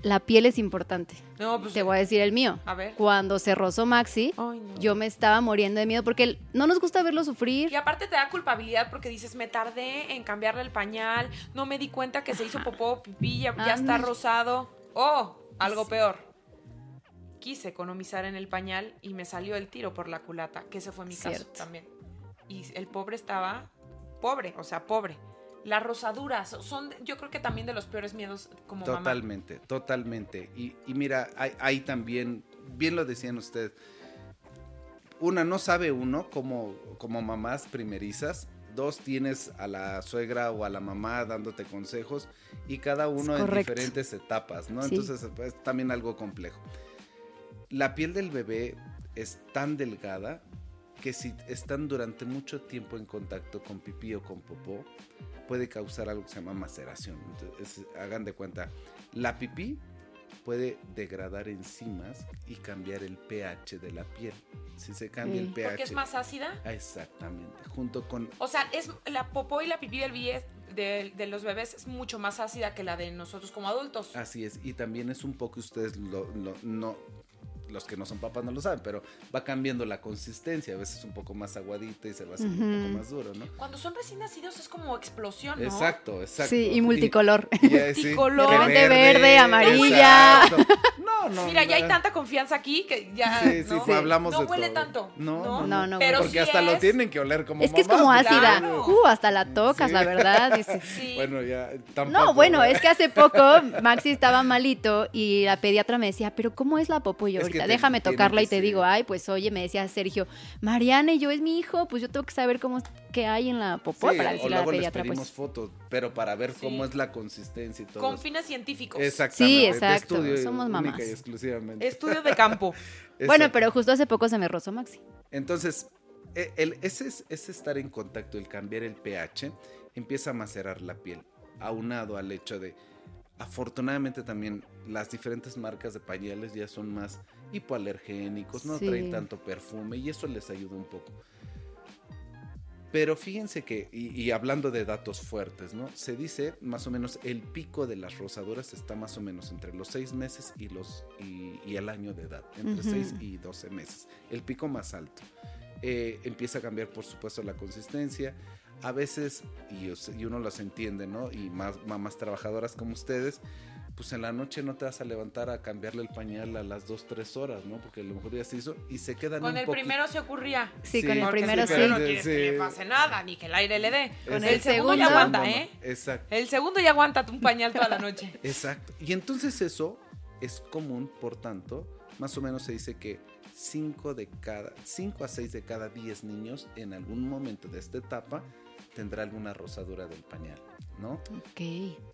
Speaker 3: la piel es importante.
Speaker 4: No, pues.
Speaker 3: Te voy a decir el mío.
Speaker 4: A ver.
Speaker 3: Cuando se rozó Maxi,
Speaker 4: Ay, no.
Speaker 3: yo me estaba muriendo de miedo porque no nos gusta verlo sufrir.
Speaker 4: Y aparte te da culpabilidad porque dices, me tardé en cambiarle el pañal, no me di cuenta que se hizo popó, pipí, ya, ya está rosado. Oh, algo peor. Quise economizar en el pañal y me salió el tiro por la culata, que ese fue mi caso
Speaker 3: Cierto.
Speaker 4: también. Y el pobre estaba pobre, o sea, pobre. Las rosaduras son, yo creo que también de los peores miedos como mamá.
Speaker 5: Totalmente, totalmente. Y, y mira, hay, hay también, bien lo decían ustedes, una, no sabe uno como, como mamás primerizas. Dos, tienes a la suegra o a la mamá dándote consejos y cada uno en diferentes etapas, ¿no?
Speaker 3: Sí.
Speaker 5: Entonces es también algo complejo. La piel del bebé es tan delgada que si están durante mucho tiempo en contacto con pipí o con popó, puede causar algo que se llama maceración. Entonces, hagan de cuenta, la pipí puede degradar enzimas y cambiar el pH de la piel. Si se cambia el
Speaker 3: Mm.
Speaker 5: pH.
Speaker 4: Porque es más ácida.
Speaker 5: Exactamente, junto con...
Speaker 4: O sea, es la popó y la pipí del bebé- de, de los bebés es mucho más ácida que la de nosotros como adultos.
Speaker 5: Así es, y también es un poco, ustedes lo, lo- no, los que no son papás no lo saben, pero va cambiando la consistencia, a veces un poco más aguadita y se va haciendo un
Speaker 3: Ujú.
Speaker 5: poco más duro, ¿no?
Speaker 4: Cuando son recién nacidos es como explosión, ¿no?
Speaker 5: Exacto, exacto.
Speaker 3: Sí, y multicolor. (laughs)
Speaker 5: y- y así,
Speaker 4: Multicolor.
Speaker 5: que
Speaker 3: De repente verde, amarilla.
Speaker 5: exacto. No, no.
Speaker 4: Mira, ya hay tanta confianza aquí que ya
Speaker 5: Sí, sí,
Speaker 4: ¿no?
Speaker 5: sí, hablamos
Speaker 4: no
Speaker 5: de
Speaker 4: huele
Speaker 5: todo.
Speaker 4: tanto.
Speaker 5: No,
Speaker 4: No,
Speaker 5: no,
Speaker 3: No, no
Speaker 4: Pero
Speaker 5: Porque
Speaker 4: sí
Speaker 5: hasta lo tienen que oler como
Speaker 3: Es que es como ácida.
Speaker 4: claro.
Speaker 3: Uh, hasta la tocas,
Speaker 5: Sí.
Speaker 3: la verdad.
Speaker 5: Bueno, ya tampoco.
Speaker 3: No, bueno, es que hace poco Maxi estaba malito y la pediatra me decía, pero ¿cómo es la popó? Y yo
Speaker 5: Es que
Speaker 3: ahorita, déjame tocarla y te digo, ay, pues oye, me decía Sergio, Mariana y yo es mi hijo, pues yo tengo que saber cómo qué hay en la popó
Speaker 5: Sí,
Speaker 3: para decirle a la
Speaker 5: les
Speaker 3: pediatra,
Speaker 5: pedimos
Speaker 3: pues.
Speaker 5: fotos, pero para ver cómo
Speaker 4: Sí.
Speaker 5: es la consistencia y todo.
Speaker 4: Con fines científicos.
Speaker 5: Exactamente.
Speaker 3: Sí,
Speaker 5: de
Speaker 3: exacto,
Speaker 5: estudio
Speaker 3: somos
Speaker 5: única
Speaker 3: mamás.
Speaker 5: y exclusivamente.
Speaker 4: Estudio de campo. (laughs)
Speaker 3: Bueno, pero justo hace poco se me rozó Maxi.
Speaker 5: Entonces, e- el, ese, es- ese estar en contacto, el cambiar el pH, empieza a macerar la piel, aunado al hecho de, afortunadamente también las diferentes marcas de pañales ya son más hipoalergénicos, no
Speaker 3: Sí.
Speaker 5: traen tanto perfume y eso les ayuda un poco. Pero fíjense que, y, y hablando de datos fuertes, ¿no? Se dice más o menos el pico de las rosaduras está más o menos entre los 6 meses y, los, y, y el año de edad, entre
Speaker 3: Ujú.
Speaker 5: 6 y 12 meses, el pico más alto. Eh, empieza a cambiar, por supuesto, la consistencia. A veces, y, y uno los entiende, ¿no? Y más mamás trabajadoras como ustedes, pues en la noche no te vas a levantar a cambiarle el pañal a las 2, 3 horas, ¿no? Porque a lo mejor ya se hizo y se quedan
Speaker 4: Con
Speaker 5: un
Speaker 4: el
Speaker 5: poquito-
Speaker 4: primero se ocurría.
Speaker 3: Sí,
Speaker 5: Sí,
Speaker 3: con el primero
Speaker 5: sí,
Speaker 4: no
Speaker 5: Sí,
Speaker 4: quieres que le pase nada, ni que el aire le dé.
Speaker 3: Con
Speaker 4: el,
Speaker 3: el
Speaker 4: segundo ya aguanta,
Speaker 5: No, no,
Speaker 4: ¿eh?
Speaker 5: Exacto.
Speaker 4: El segundo ya aguanta un pañal toda la noche. (laughs)
Speaker 5: Exacto. Y entonces eso es común, por tanto, más o menos se dice que 5 de cada 5 a 6 de cada 10 niños en algún momento de esta etapa tendrá alguna rosadura del pañal, ¿no?
Speaker 3: Ok.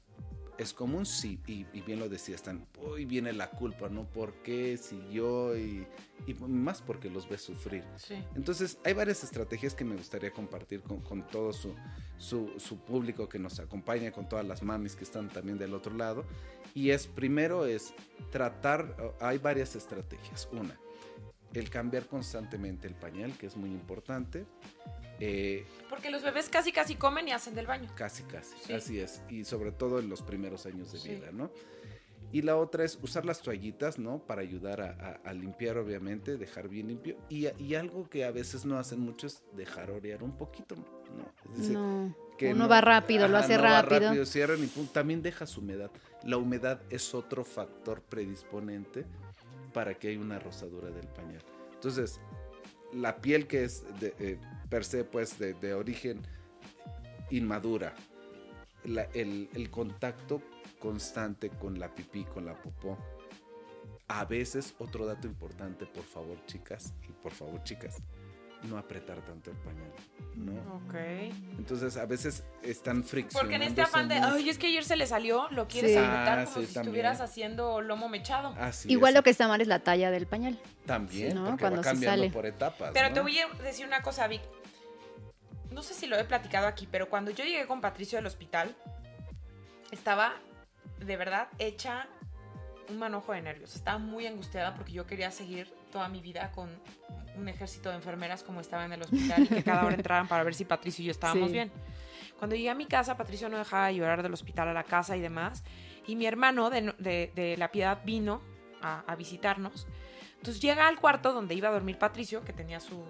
Speaker 5: Es común, sí, y, y bien lo decía, están, hoy viene la culpa, ¿no? ¿Por qué? Si yo, y, y más porque los ves sufrir.
Speaker 4: Sí.
Speaker 5: Entonces, hay varias estrategias que me gustaría compartir con, con todo su, su, su público que nos acompaña, con todas las mamis que están también del otro lado. Y es, primero es tratar, hay varias estrategias. Una, el cambiar constantemente el pañal, que es muy importante. Eh,
Speaker 4: Porque los bebés casi casi comen y hacen del baño.
Speaker 5: Casi, casi,
Speaker 4: Sí.
Speaker 5: así es. Y sobre todo en los primeros años de
Speaker 4: Sí.
Speaker 5: vida, ¿no? Y la otra es usar las toallitas, ¿no? Para ayudar a, a- a limpiar, obviamente, dejar bien limpio. Y, y algo que a veces no hacen mucho es dejar orear un poquito, ¿no? Es decir,
Speaker 3: No.
Speaker 5: que
Speaker 3: Uno
Speaker 5: no-
Speaker 3: va rápido, lo hace
Speaker 5: no va
Speaker 3: rápido.
Speaker 5: cierran y pum, también dejas humedad. La humedad es otro factor predisponente para que haya una rosadura del pañal. Entonces, la piel que es de, eh, per se, pues, de, origen inmadura, el, el contacto constante con la pipí, con la popó. A veces, otro dato importante, por favor, chicas, y por favor, chicas, no apretar tanto el pañal, ¿no?
Speaker 4: Ok.
Speaker 5: Entonces a veces están friccionando.
Speaker 4: Porque en este afán de, ay, es que ayer se le salió, lo quieres
Speaker 3: Sí.
Speaker 4: apretar
Speaker 5: Ah,
Speaker 4: como
Speaker 5: sí,
Speaker 4: si
Speaker 5: también.
Speaker 4: estuvieras haciendo lomo mechado.
Speaker 3: Igual lo que está mal es la talla del pañal.
Speaker 5: También,
Speaker 3: ¿no?
Speaker 5: porque
Speaker 3: Cuando
Speaker 5: va cambiando
Speaker 3: sale.
Speaker 5: por etapas.
Speaker 4: Pero
Speaker 5: ¿no?
Speaker 4: te voy a decir una cosa, Vic. No sé si lo he platicado aquí, pero cuando yo llegué con Patricio del hospital, estaba de verdad hecha un manojo de nervios. Estaba muy angustiada porque yo quería seguir toda mi vida con un ejército de enfermeras como estaba en el hospital y que cada hora entraran para ver si Patricio y yo estábamos
Speaker 3: Sí.
Speaker 4: bien. Cuando llegué a mi casa, Patricio no dejaba de llorar del hospital a la casa y demás. Y mi hermano de, de- de La Piedad vino a, a visitarnos. Entonces llega al cuarto donde iba a dormir Patricio, que tenía su,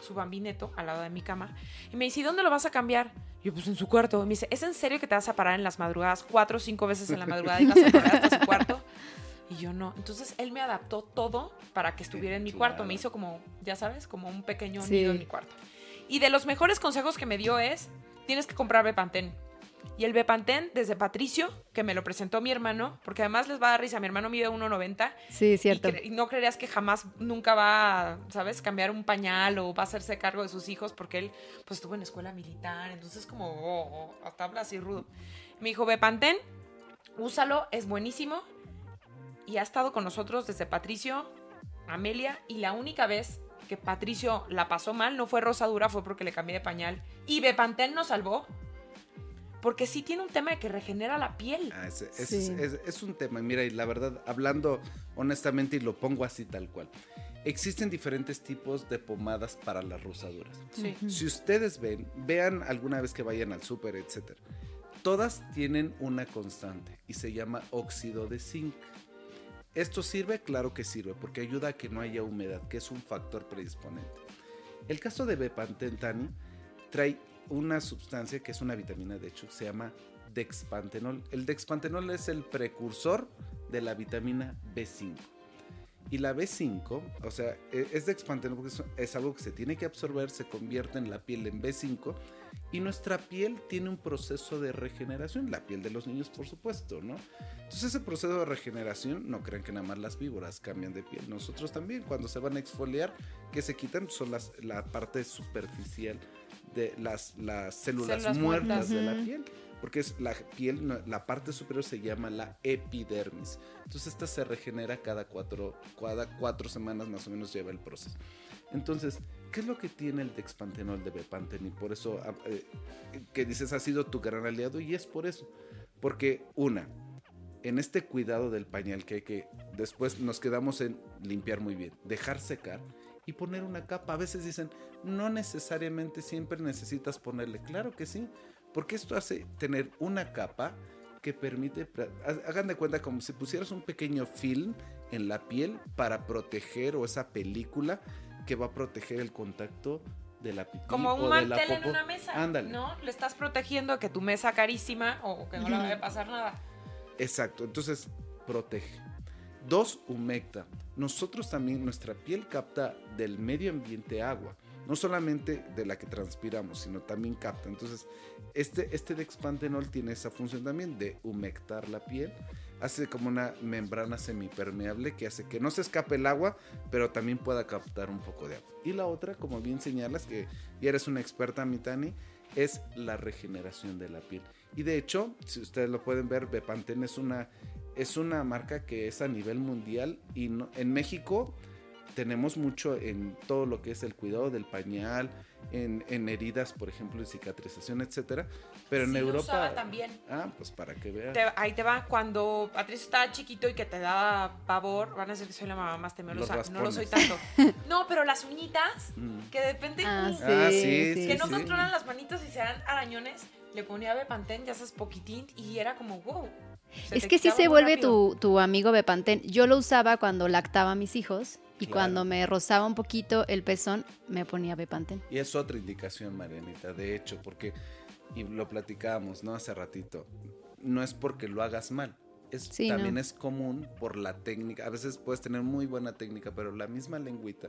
Speaker 4: su bambineto al lado de mi cama. Y me dice, ¿y dónde lo vas a cambiar? Y yo, pues en su cuarto. Y me dice, ¿es en serio que te vas a parar en las madrugadas cuatro o cinco veces en la madrugada y vas a correr hasta su cuarto? Y yo no. Entonces él me adaptó todo para que estuviera en mi cuarto.
Speaker 5: Claro.
Speaker 4: Me hizo como, ya sabes, como un pequeño
Speaker 3: Sí.
Speaker 4: nido en mi cuarto. Y de los mejores consejos que me dio es, tienes que comprar Bepantén. Y el Bepantén, desde Patricio, que me lo presentó mi hermano, porque además les va a dar risa, mi hermano mide 1,90
Speaker 3: Sí,
Speaker 4: y,
Speaker 3: cierto.
Speaker 4: cre- y no creerías que jamás nunca va a, ¿sabes?, cambiar un pañal o va a hacerse cargo de sus hijos porque él, pues, estuvo en escuela militar, entonces como, oh, oh, hasta habla así rudo. Me dijo, Bepantén, úsalo, es buenísimo. Y ha estado con nosotros desde Patricio, Amelia, y la única vez que Patricio la pasó mal no fue rosadura, fue porque le cambié de pañal. Y Bepantén nos salvó. Porque sí tiene un tema de que regenera la piel.
Speaker 5: Ah, es, es-
Speaker 3: Sí.
Speaker 5: es- es un tema, mira, y la verdad, hablando honestamente y lo pongo así tal cual, existen diferentes tipos de pomadas para las rosaduras.
Speaker 4: Sí.
Speaker 5: Si ustedes ven, vean alguna vez que vayan al súper, etcétera. Todas tienen una constante y se llama óxido de zinc. ¿Esto sirve? Claro que sirve, porque ayuda a que no haya humedad, que es un factor predisponente. El caso de Bepantentani trae una sustancia que es una vitamina, de hecho, se llama dexpantenol. El dexpantenol es el precursor de la vitamina B5. Y la B5, o sea, e- es de expanteno porque es algo que se tiene que absorber, se convierte en la piel en B5 y nuestra piel tiene un proceso de regeneración, la piel de los niños por supuesto, ¿no? Entonces ese proceso de regeneración, no crean que nada más las víboras cambian de piel, nosotros también cuando se van a exfoliar, que se quitan son las, la parte superficial de las, las células,
Speaker 4: Células
Speaker 5: muertas,
Speaker 4: muertas.
Speaker 5: de la piel. Porque es la piel, la parte superior se llama la epidermis. Entonces esta se regenera cada cuatro, cada cuatro semanas más o menos lleva el proceso. Entonces, ¿qué es lo que tiene el dexpantenol de Bepanten? Y por eso ah, eh, que dices ha sido tu gran aliado y es por eso. Porque una, en este cuidado del pañal que hay que después nos quedamos en limpiar muy bien, dejar secar y poner una capa. A veces dicen, no necesariamente siempre necesitas ponerle. Claro que sí, porque esto hace tener una capa que permite, hagan de cuenta como si pusieras un pequeño film en la piel para proteger o esa película que va a proteger el contacto de la pipí
Speaker 4: Como un
Speaker 5: o
Speaker 4: mantel en una mesa.
Speaker 5: Ándale.
Speaker 4: ¿No? Le estás protegiendo a que tu mesa carísima o que no le vaya a pasar nada.
Speaker 5: Exacto, entonces protege. Dos, humecta. Nosotros también, nuestra piel capta del medio ambiente agua, no solamente de la que transpiramos, sino también capta. Entonces, este, este Dexpantenol tiene esa función también de humectar la piel. Hace como una membrana semipermeable que hace que no se escape el agua, pero también pueda captar un poco de agua. Y la otra, como bien señalas, que ya eres una experta, Mitani, es la regeneración de la piel. Y de hecho, si ustedes lo pueden ver, Bepanten es una, es una marca que es a nivel mundial y no- en México tenemos mucho en todo lo que es el cuidado del pañal, en, en heridas, por ejemplo, en cicatrización, etcétera. Pero en
Speaker 4: Sí, lo
Speaker 5: Europa.
Speaker 4: usaba también.
Speaker 5: Ah, pues para que vean.
Speaker 4: Te- ahí te va, cuando Patricio estaba chiquito y que te daba pavor, van a decir que soy la mamá más temerosa.
Speaker 5: Los
Speaker 4: No lo soy tanto. (laughs) No, pero las uñitas,
Speaker 5: Mm.
Speaker 4: que depende
Speaker 3: Ah,
Speaker 4: cómo-
Speaker 3: sí,
Speaker 5: Ah, sí,
Speaker 3: sí,
Speaker 4: que no
Speaker 5: sí.
Speaker 4: controlan las manitos y se dan arañones, le ponía Bepantén, ya sabes, poquitín, y era como, wow. se
Speaker 3: Es que sí se vuelve tu, tu amigo Bepantén. Yo lo usaba cuando lactaba a mis hijos y
Speaker 5: Claro.
Speaker 3: cuando me rozaba un poquito el pezón, me ponía Bepantén.
Speaker 5: Y es otra indicación, Marianita, de hecho, porque, y lo platicábamos, ¿no? Hace ratito, no es porque lo hagas mal. Es,
Speaker 3: Sí,
Speaker 5: también
Speaker 3: no.
Speaker 5: es común por la técnica. A veces puedes tener muy buena técnica, pero la misma lengüita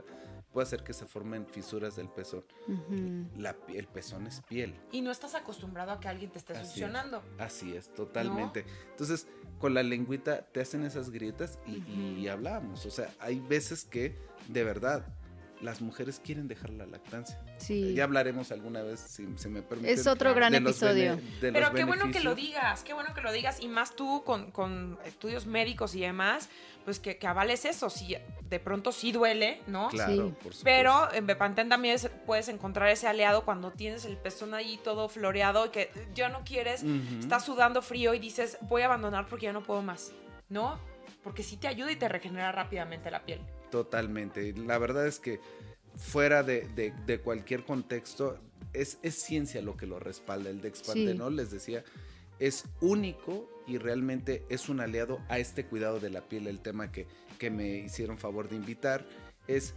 Speaker 5: puede hacer que se formen fisuras del pezón. La el pezón es piel.
Speaker 4: Y no estás acostumbrado a que alguien te esté
Speaker 5: Así es.
Speaker 4: succionando.
Speaker 5: Así es, totalmente. Entonces, con la lengüita te hacen esas grietas y, y hablamos. O sea, hay veces que, de verdad, las mujeres quieren dejar la lactancia.
Speaker 3: Sí.
Speaker 5: Ya hablaremos alguna vez, si se me permite.
Speaker 3: Es otro gran episodio.
Speaker 5: bene-
Speaker 4: Pero
Speaker 5: los
Speaker 4: qué bueno que lo digas, qué bueno que lo digas, y más tú con, con estudios médicos y demás, pues que, que avales eso, si de pronto sí duele, ¿no?
Speaker 5: Claro,
Speaker 3: Sí.
Speaker 5: por supuesto.
Speaker 4: Pero en Bepantén también es- puedes encontrar ese aliado cuando tienes el pezón ahí todo floreado y que ya no quieres,
Speaker 5: Ujú.
Speaker 4: estás sudando frío y dices, voy a abandonar porque ya no puedo más, ¿no? Porque sí te ayuda y te regenera rápidamente la piel.
Speaker 5: Totalmente. La verdad es que fuera de, de- de cualquier contexto, es, es ciencia lo que lo respalda. El Dexpantenol, les decía, es único y realmente es un aliado a este cuidado de la piel. El tema que, que me hicieron favor de invitar es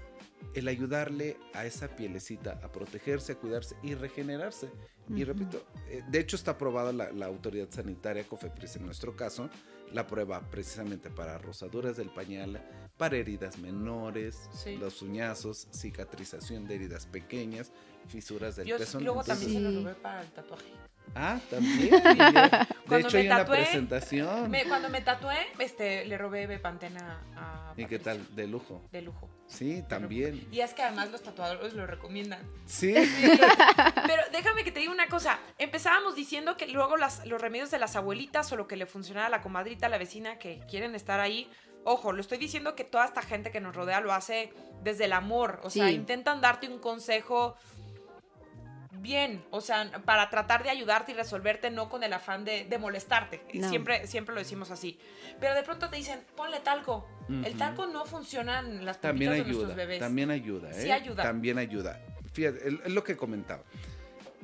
Speaker 5: el ayudarle a esa pielecita a protegerse, a cuidarse y regenerarse. Y repito, eh, de hecho está aprobada la, la autoridad sanitaria, COFEPRIS en nuestro caso, la prueba precisamente para rosaduras del pañal, para heridas menores,
Speaker 4: Sí.
Speaker 5: los uñazos, cicatrización de heridas pequeñas, fisuras del
Speaker 4: Yo
Speaker 5: pezón.
Speaker 4: luego
Speaker 5: Entonces-
Speaker 4: también se
Speaker 3: Sí.
Speaker 4: lo robé para el tatuaje.
Speaker 5: Ah, también. (laughs) De
Speaker 4: Cuando
Speaker 5: hecho,
Speaker 4: me
Speaker 5: hay una
Speaker 4: tatué,
Speaker 5: presentación.
Speaker 4: Me- cuando me tatué, este, le robé Bepantén a, a
Speaker 5: ¿Y qué tal? De lujo.
Speaker 4: De lujo.
Speaker 5: Sí, también.
Speaker 4: Y es que además los tatuadores lo recomiendan.
Speaker 5: Sí. (laughs)
Speaker 4: Pero déjame que te diga una cosa. Empezábamos diciendo que luego las, los remedios de las abuelitas o lo que le funcionaba a la comadrita, a la vecina que quieren estar ahí. Ojo, lo estoy diciendo que toda esta gente que nos rodea lo hace desde el amor. O sea, intentan darte un consejo bien, o sea, para tratar de ayudarte y resolverte, no con el afán de, de molestarte.
Speaker 3: No.
Speaker 4: Siempre, siempre lo decimos así. Pero de pronto te dicen, ponle talco. El talco no funciona en las
Speaker 5: También
Speaker 4: pompitas de nuestros
Speaker 5: ayuda,
Speaker 4: bebés.
Speaker 5: también ayuda, ¿eh?
Speaker 4: Sí ayuda.
Speaker 5: También ayuda. Fíjate, es es lo que comentaba.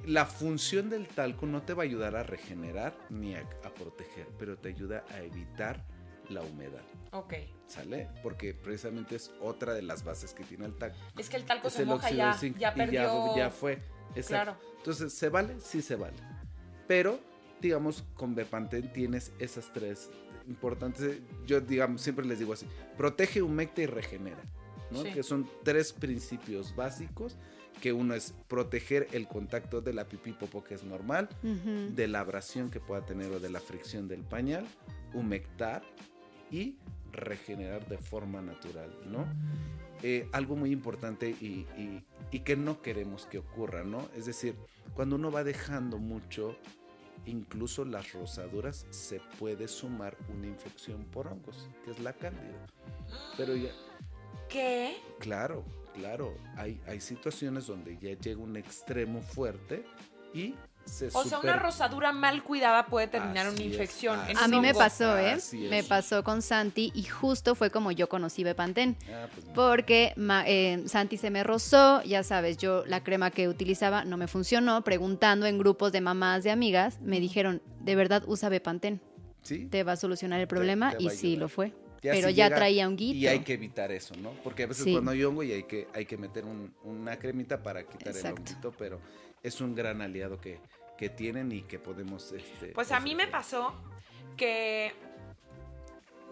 Speaker 5: La función del talco no te va a ayudar a regenerar ni a, a proteger, pero te ayuda a evitar la humedad,
Speaker 4: Ok.
Speaker 5: ¿sale? Porque precisamente es otra de las bases que tiene el talco.
Speaker 4: Es que el talco
Speaker 5: Es
Speaker 4: se
Speaker 5: el
Speaker 4: moja
Speaker 5: óxido
Speaker 4: ya,
Speaker 5: de zinc
Speaker 4: ya
Speaker 5: y
Speaker 4: perdió.
Speaker 5: ya, fue. Exacto.
Speaker 4: Claro.
Speaker 5: Entonces, ¿se vale? Sí se vale. Pero, digamos, con Bepantén tienes esas tres. importante, yo digamos, siempre les digo así, protege, humecta y regenera, ¿no?
Speaker 4: Sí.
Speaker 5: Que son tres principios básicos, que uno es proteger el contacto de la pipí popó que es normal,
Speaker 3: Ujú.
Speaker 5: de la abrasión que pueda tener o de la fricción del pañal, humectar y regenerar de forma natural, ¿no? Eh, algo muy importante y, y- y que no queremos que ocurra, ¿no? Es decir, cuando uno va dejando mucho, incluso las rosaduras, se puede sumar una infección por hongos, que es la cándida. Pero ya,
Speaker 4: ¿Qué?
Speaker 5: Claro, claro. Hay, hay situaciones donde ya llega un extremo fuerte y se
Speaker 4: O sea, una rosadura mal cuidada puede terminar
Speaker 5: Así
Speaker 4: una infección. en
Speaker 3: A mí me pasó, ¿eh? Me pasó con Santi y justo fue como yo conocí Bepantén.
Speaker 5: Ah, pues,
Speaker 3: Porque ma- eh, Santi se me rozó, ya sabes, yo la crema que utilizaba no me funcionó. Preguntando en grupos de mamás, de amigas, me dijeron, de verdad usa Bepantén,
Speaker 5: sí.
Speaker 3: te va a solucionar el problema.
Speaker 5: te
Speaker 3: y sí, lo fue.
Speaker 5: Ya
Speaker 3: Pero
Speaker 5: si
Speaker 3: ya
Speaker 5: llega-
Speaker 3: traía un guito.
Speaker 5: Y hay que evitar eso, ¿no? Porque a veces
Speaker 3: Sí.
Speaker 5: cuando hay hongo y hay que, hay que meter un- una cremita para quitar
Speaker 3: Exacto.
Speaker 5: el honguito, pero es un gran aliado que, que tienen y que podemos... Este,
Speaker 4: Pues a mí me pasó que,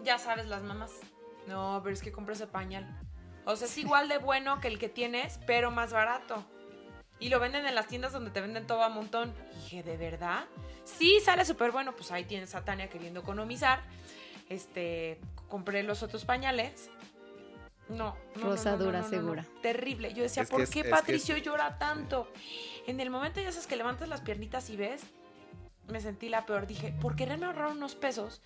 Speaker 4: ya sabes, las mamás, no, pero es que compras el pañal. O sea, es igual de bueno que el que tienes, pero más barato. Y lo venden en las tiendas donde te venden todo a montón. Y dije, ¿de verdad? Sí, sale súper bueno. Pues ahí tienes a Tania queriendo economizar. Este, compré los otros pañales. No, no, no, no,
Speaker 3: Rosadura
Speaker 4: no, no, no,
Speaker 3: segura.
Speaker 4: Terrible. Yo decía,
Speaker 5: Es
Speaker 4: ¿por qué
Speaker 5: es
Speaker 4: Patricio
Speaker 5: es-
Speaker 4: llora tanto? En el momento ya sabes que levantas las piernitas y ves, me sentí la peor. Dije, por quererme ahorrar unos pesos,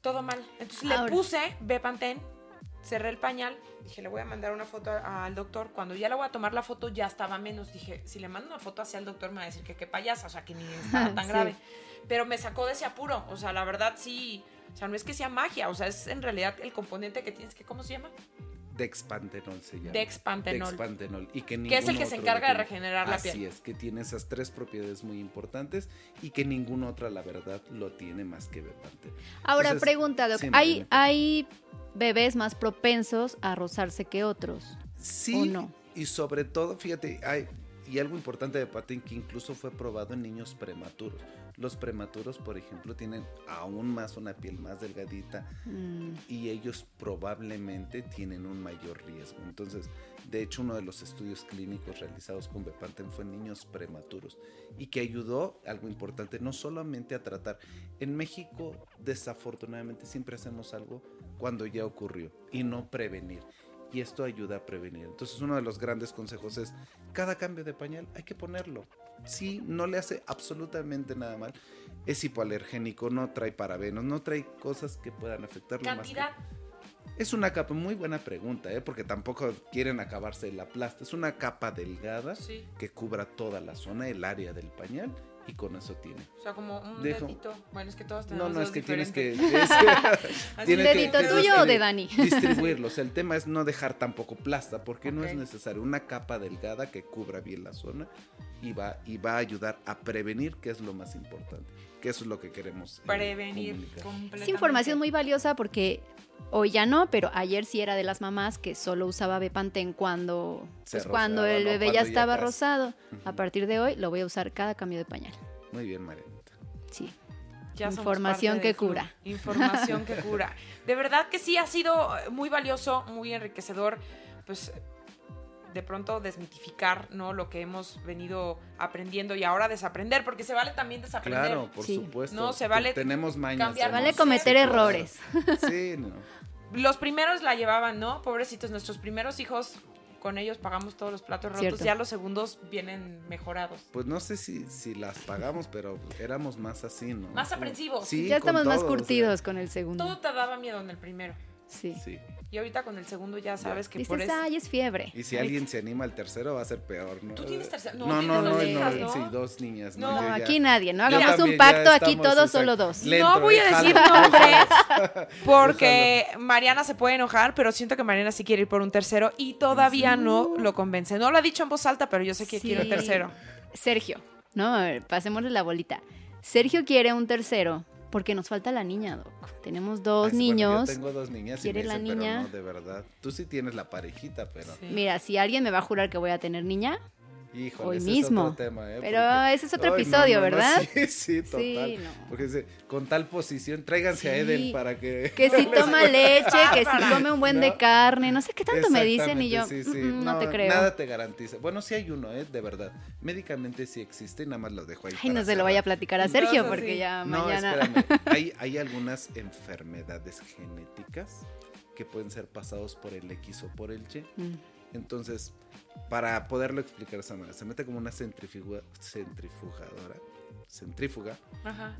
Speaker 4: todo mal. Entonces le puse Bepantén, cerré el pañal, dije, le voy a mandar una foto al doctor. Cuando ya le voy a tomar la foto, ya estaba menos. Dije, si le mando una foto hacia el doctor, me va a decir que qué payasa, o sea, que ni estaba (laughs) tan
Speaker 3: Sí.
Speaker 4: grave. Pero me sacó de ese apuro, o sea, la verdad sí. O sea, no es que sea magia, o sea, es en realidad el componente que tienes que, ¿cómo se llama?
Speaker 5: Dexpantenol se llama.
Speaker 4: Dexpantenol.
Speaker 5: Dexpantenol. Y que,
Speaker 4: Que es el que se encarga de regenerar la
Speaker 5: Así
Speaker 4: piel.
Speaker 5: es, que tiene esas tres propiedades muy importantes y que ninguna otra, la verdad, lo tiene más que Bepantén.
Speaker 3: Ahora,
Speaker 5: Entonces,
Speaker 3: pregunta, Doc, ¿hay,
Speaker 5: Mariana.
Speaker 3: ¿hay bebés más propensos a rozarse que otros?
Speaker 5: Sí,
Speaker 3: ¿O no?
Speaker 5: y sobre todo, fíjate, hay, y algo importante de Paten que incluso fue probado en niños prematuros. Los prematuros, por ejemplo, tienen aún más una piel más delgadita
Speaker 3: Mm,
Speaker 5: y ellos probablemente tienen un mayor riesgo. Entonces, de hecho, uno de los estudios clínicos realizados con Bepanten fue en niños prematuros y que ayudó, algo importante, no solamente a tratar. En México, desafortunadamente, siempre hacemos algo cuando ya ocurrió y no prevenir. Y esto ayuda a prevenir. Entonces, uno de los grandes consejos es, cada cambio de pañal hay que ponerlo. Sí, no le hace absolutamente nada mal. Es hipoalergénico, no trae parabenos, no trae cosas que puedan afectarlo más que-
Speaker 4: Cantidad.
Speaker 5: es una capa, muy buena pregunta, ¿eh? porque tampoco quieren acabarse la plasta. Es una capa delgada
Speaker 4: Sí.
Speaker 5: que cubra toda la zona, el área del pañal, y con eso tiene.
Speaker 4: O sea, como un
Speaker 5: Dejo-
Speaker 4: dedito. Bueno, es que todos
Speaker 5: No,
Speaker 4: tenemos
Speaker 5: no, es
Speaker 4: dedos
Speaker 5: que tienes que...
Speaker 4: diferentes. (laughs) (laughs)
Speaker 5: es- tienes
Speaker 3: ¿Un
Speaker 5: que-
Speaker 3: dedito
Speaker 5: tienes
Speaker 3: tuyo
Speaker 5: que
Speaker 3: o de Dani? (laughs)
Speaker 5: Distribuirlo. O sea, el tema es no dejar tampoco plasta, porque no es necesario. Una capa delgada que cubra bien la zona y va, y va a ayudar a prevenir, que es lo más importante. Que eso es lo que queremos. eh,
Speaker 4: Prevenir completamente.
Speaker 3: Es información muy valiosa porque hoy ya no, pero ayer sí era de las mamás que solo usaba Bepantén cuando, pues, cuando el bebé ya
Speaker 5: ya
Speaker 3: estaba rosado. A partir de hoy lo voy a usar cada cambio de pañal.
Speaker 5: Muy bien, Marianita.
Speaker 3: Sí.
Speaker 4: Ya
Speaker 3: Información que cura.
Speaker 4: Información que cura. De verdad que sí ha sido muy valioso, muy enriquecedor, pues de pronto desmitificar, ¿no? Lo que hemos venido aprendiendo y ahora desaprender, porque se vale también desaprender.
Speaker 5: Claro, por
Speaker 3: Sí.
Speaker 5: supuesto.
Speaker 4: No, se vale
Speaker 5: Tenemos mañas.
Speaker 4: cambiar
Speaker 3: Vale cometer
Speaker 5: sí,
Speaker 3: errores.
Speaker 5: Sí, no.
Speaker 4: Los primeros la llevaban, ¿no? Pobrecitos, nuestros primeros hijos, con ellos pagamos todos los platos rotos,
Speaker 3: Cierto.
Speaker 4: ya los segundos vienen mejorados.
Speaker 5: Pues no sé si, si las pagamos, pero éramos más así, ¿no?
Speaker 4: Más aprensivos.
Speaker 5: Sí,
Speaker 3: ya estamos más
Speaker 5: todo, o sea,
Speaker 3: curtidos con el segundo.
Speaker 4: Todo te daba miedo en el primero.
Speaker 3: Sí.
Speaker 5: Sí.
Speaker 4: Y ahorita con el segundo ya sabes que por
Speaker 3: Dices,
Speaker 4: eso...
Speaker 3: ay, es fiebre.
Speaker 5: Y si alguien se anima al tercero, va a ser peor, ¿no?
Speaker 4: ¿Tú tienes tercero? No,
Speaker 5: No, no, no,
Speaker 4: dos
Speaker 5: no,
Speaker 4: hijas, ¿no?
Speaker 5: sí, dos niñas.
Speaker 4: No,
Speaker 5: No, ya-
Speaker 3: aquí nadie, ¿no? Hagamos un pacto, aquí todos, solo dos.
Speaker 5: Le
Speaker 4: no voy a decir nombres (laughs) porque Mariana se puede enojar, pero siento que Mariana sí quiere ir por un tercero y todavía no lo convence. No lo ha dicho en voz alta, pero yo sé que
Speaker 3: Sí.
Speaker 4: quiere un tercero.
Speaker 3: Sergio, no, a ver, pasémosle la bolita. Sergio quiere un tercero porque nos falta la niña, Doc. Tenemos dos
Speaker 5: Ay, bueno,
Speaker 3: niños.
Speaker 5: yo tengo dos niñas y
Speaker 3: ¿Quiere
Speaker 5: me
Speaker 3: la
Speaker 5: pero
Speaker 3: niña?
Speaker 5: no, de verdad. Tú sí tienes la parejita, pero...
Speaker 4: Sí.
Speaker 3: Mira, si alguien me va a jurar que voy a tener niña,
Speaker 5: Híjole,
Speaker 3: Hoy
Speaker 5: ese
Speaker 3: mismo.
Speaker 5: Es otro tema, ¿eh?
Speaker 3: Pero
Speaker 5: Porque-
Speaker 3: ese es otro
Speaker 5: no,
Speaker 3: episodio,
Speaker 5: no, no,
Speaker 3: ¿verdad? (laughs)
Speaker 5: Sí, sí, total.
Speaker 3: Sí, no.
Speaker 5: Porque dice, con tal posición, tráiganse a
Speaker 3: Sí.
Speaker 5: Edel para que...
Speaker 3: Que (laughs) si toma leche, que si (laughs) come un buen de
Speaker 5: No.
Speaker 3: carne, no sé qué tanto me dicen y yo
Speaker 5: sí, sí.
Speaker 3: "Mm, mm, no, te creo.
Speaker 5: Nada te garantiza. Bueno, sí hay uno, ¿eh? De verdad. Médicamente sí existe, nada más lo dejo ahí.
Speaker 3: Ay, no se lo vaya a platicar a Sergio porque
Speaker 4: sí.
Speaker 3: ya
Speaker 5: No,
Speaker 3: mañana.
Speaker 5: espérame. Hay, hay algunas enfermedades genéticas que pueden ser pasados por el X o por el Y.
Speaker 3: Mm.
Speaker 5: Entonces, para poderlo explicar de esa manera, se mete como una centrifuga, centrifugadora, centrífuga,
Speaker 4: Ajá.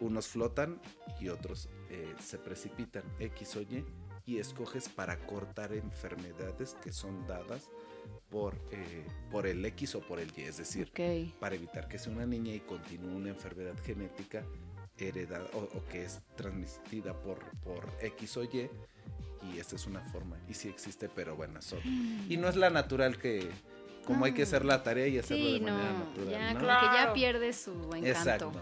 Speaker 5: unos flotan y otros eh, se precipitan, X o Y, y escoges para cortar enfermedades que son dadas por, eh, por el X o por el Y, es decir, para evitar que sea una niña y continúe una enfermedad genética heredada o, o que es transmitida por, por X o Y. Y esta es una forma. Y sí existe, pero bueno, es otra. Y no es la natural que, como hay que hacer la tarea y hacerlo
Speaker 3: Sí,
Speaker 5: de
Speaker 3: no,
Speaker 5: manera natural.
Speaker 3: ya
Speaker 5: ¿no?
Speaker 3: como que ya
Speaker 4: Claro.
Speaker 3: pierde su encanto.
Speaker 5: Exacto.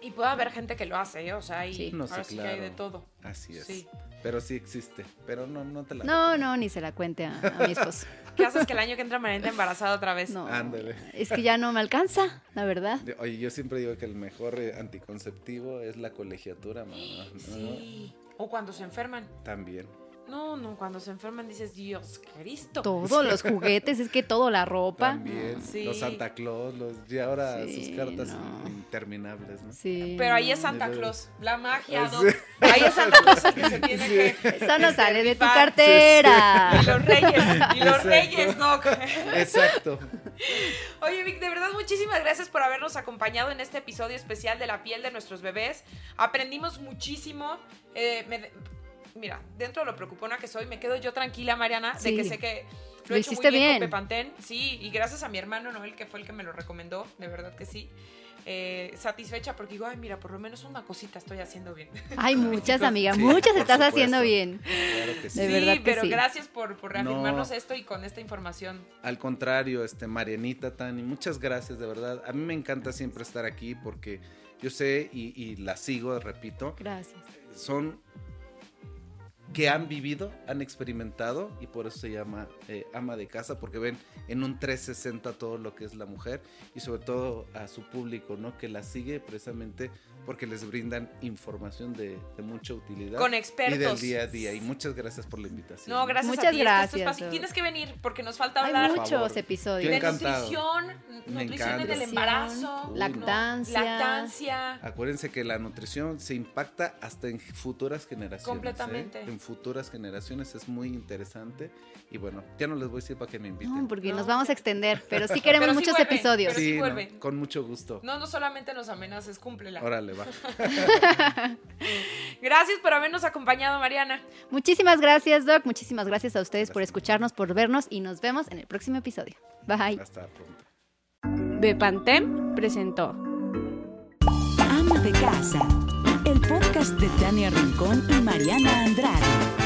Speaker 4: Y puede haber gente que lo hace, ¿eh? O sea, y
Speaker 3: Sí.
Speaker 4: Ahora sí que hay
Speaker 5: claro.
Speaker 4: de todo.
Speaker 5: Así es.
Speaker 4: Sí.
Speaker 5: Pero sí existe. Pero no, no te la
Speaker 3: No, no, ni se la cuente a, a mi esposo. (laughs)
Speaker 4: ¿Qué haces que el año que entra Mariana embarazada otra vez?
Speaker 3: No,
Speaker 5: Ándale.
Speaker 3: es que ya no me alcanza, la verdad.
Speaker 5: Oye, yo siempre digo que el mejor eh, anticonceptivo es la colegiatura, mamá. ¿no?
Speaker 4: Sí. O cuando se enferman.
Speaker 5: También.
Speaker 4: No, no, cuando se enferman dices, Dios Cristo.
Speaker 3: Todos los juguetes, es que todo, la ropa.
Speaker 5: También.
Speaker 4: Sí.
Speaker 5: Los Santa Claus, los, y ahora
Speaker 3: Sí,
Speaker 5: sus cartas
Speaker 3: no.
Speaker 5: interminables, ¿no?
Speaker 3: Sí.
Speaker 4: Pero ahí es. Santa Claus, la magia, ¿no?
Speaker 5: sí.
Speaker 4: Ahí es Santa Claus el que se tiene que...
Speaker 3: Eso no sale de tu cartera.
Speaker 4: Y los reyes, y los
Speaker 5: Exacto.
Speaker 4: reyes, no.
Speaker 5: Exacto.
Speaker 4: Oye, Vic, de verdad, muchísimas gracias por habernos acompañado en este episodio especial de la piel de nuestros bebés. Aprendimos muchísimo. Eh, me- mira, dentro de lo preocupona que soy, me quedo yo tranquila, Mariana, de
Speaker 3: Sí.
Speaker 4: que sé que lo,
Speaker 3: Lo
Speaker 4: he hecho
Speaker 3: hiciste
Speaker 4: muy bien,
Speaker 3: bien.
Speaker 4: con Pepantén. Sí, y gracias a mi hermano Noel, que fue el que me lo recomendó, de verdad que sí. Eh, satisfecha porque digo, ay, mira, por lo menos una cosita estoy haciendo bien. (laughs)
Speaker 3: Hay muchas, amiga,
Speaker 5: Sí,
Speaker 3: muchas estás
Speaker 5: supuesto.
Speaker 3: haciendo bien.
Speaker 5: Claro que sí.
Speaker 3: De
Speaker 4: sí,
Speaker 3: verdad que
Speaker 4: pero
Speaker 3: sí.
Speaker 4: gracias por, por reafirmarnos
Speaker 5: No.
Speaker 4: esto y con esta información.
Speaker 5: Al contrario, este Marianita Tani, muchas gracias de verdad. A mí me encanta siempre estar aquí porque yo sé y, y la sigo, repito,
Speaker 3: Gracias.
Speaker 5: son que han vivido, han experimentado y por eso se llama eh, ama de casa porque ven en un 360 todo lo que es la mujer y sobre todo a su público, ¿no? Que la sigue precisamente porque les brindan información de, de mucha utilidad.
Speaker 4: Con
Speaker 5: Y
Speaker 4: expertos.
Speaker 5: del día a día. Y muchas gracias por la invitación.
Speaker 4: No, gracias a
Speaker 3: Muchas
Speaker 4: ti. Este
Speaker 3: gracias.
Speaker 4: Tienes que venir porque nos falta
Speaker 3: Hay
Speaker 4: hablar
Speaker 3: muchos
Speaker 5: favor.
Speaker 3: episodios.
Speaker 4: De nutrición,
Speaker 5: Me
Speaker 4: nutrición en el embarazo,
Speaker 5: Uy,
Speaker 3: Lactancia.
Speaker 4: lactancia.
Speaker 5: Acuérdense que la nutrición se impacta hasta en futuras generaciones. ¿eh?
Speaker 4: Completamente.
Speaker 5: En futuras generaciones es muy interesante. Y bueno, ya no les voy a decir para que me inviten.
Speaker 3: No, porque
Speaker 4: No.
Speaker 3: nos vamos a extender, pero sí queremos
Speaker 4: Pero sí
Speaker 3: muchos
Speaker 4: vuelve,
Speaker 3: episodios.
Speaker 4: pero sí
Speaker 5: sí, no,
Speaker 4: vuelve.
Speaker 5: con mucho gusto.
Speaker 4: No, no solamente nos amenaces, cúmplela.
Speaker 5: Órale, va. (laughs)
Speaker 4: Gracias por habernos acompañado, Mariana.
Speaker 3: Muchísimas gracias, Doc. Muchísimas gracias a ustedes por escucharnos, por vernos y nos vemos en el próximo episodio. Bye.
Speaker 5: Hasta pronto.
Speaker 1: Bepantem presentó.
Speaker 2: Ama de casa, el podcast de Tania Rincón y Mariana Andrade.